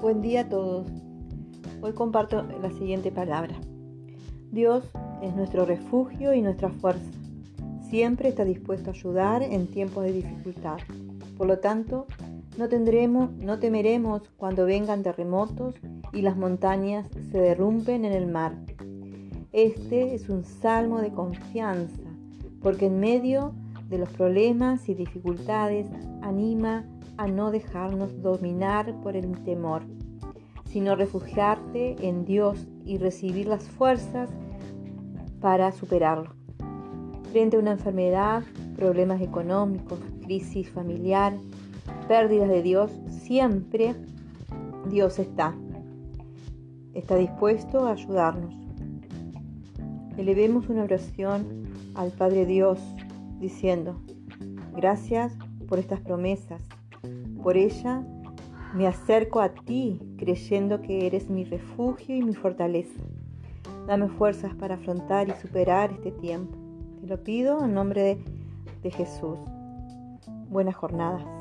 Buen día a todos. Hoy comparto la siguiente palabra. Dios es nuestro refugio y nuestra fuerza. Siempre está dispuesto a ayudar en tiempos de dificultad. Por lo tanto, no tendremos, no temeremos cuando vengan terremotos y las montañas se derrumben en el mar. Este es un salmo de confianza, porque en medio de los problemas y dificultades anima a no dejarnos dominar por el temor, sino refugiarte en Dios y recibir las fuerzas para superarlo. Frente a una enfermedad, problemas económicos, crisis familiar, pérdidas de Dios, siempre Dios está. Está dispuesto a ayudarnos. Elevemos una oración al Padre Dios diciendo, gracias por estas promesas. Por ella me acerco a ti creyendo que eres mi refugio y mi fortaleza. Dame fuerzas para afrontar y superar este tiempo. Te lo pido en nombre de, de Jesús. Buenas jornadas.